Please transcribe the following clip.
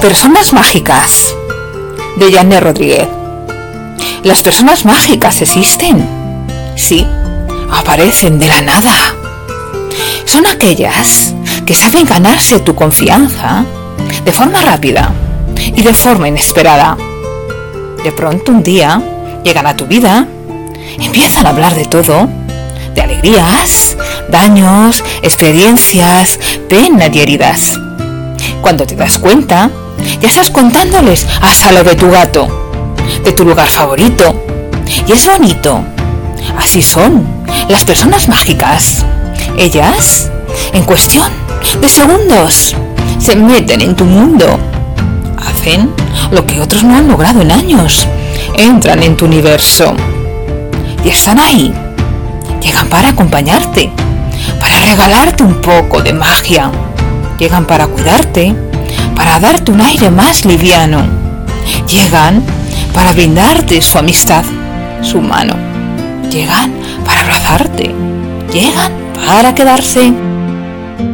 Personas mágicas de Janet Rodríguez. ¿Las personas mágicas existen? Sí, aparecen de la nada. Son aquellas que saben ganarse tu confianza de forma rápida y de forma inesperada. De pronto un día llegan a tu vida, empiezan a hablar de todo, de alegrías, daños, experiencias, penas y heridas. Cuando te das cuenta, ya estás contándoles hasta lo de tu gato, de tu lugar favorito. Y es bonito. Así son las personas mágicas. Ellas, en cuestión de segundos, se meten en tu mundo. Hacen lo que otros no han logrado en años. Entran en tu universo. Y están ahí. Llegan para acompañarte, para regalarte un poco de magia. Llegan para cuidarte, para darte un aire más liviano. Llegan para brindarte su amistad, su mano. Llegan para abrazarte. Llegan para quedarse.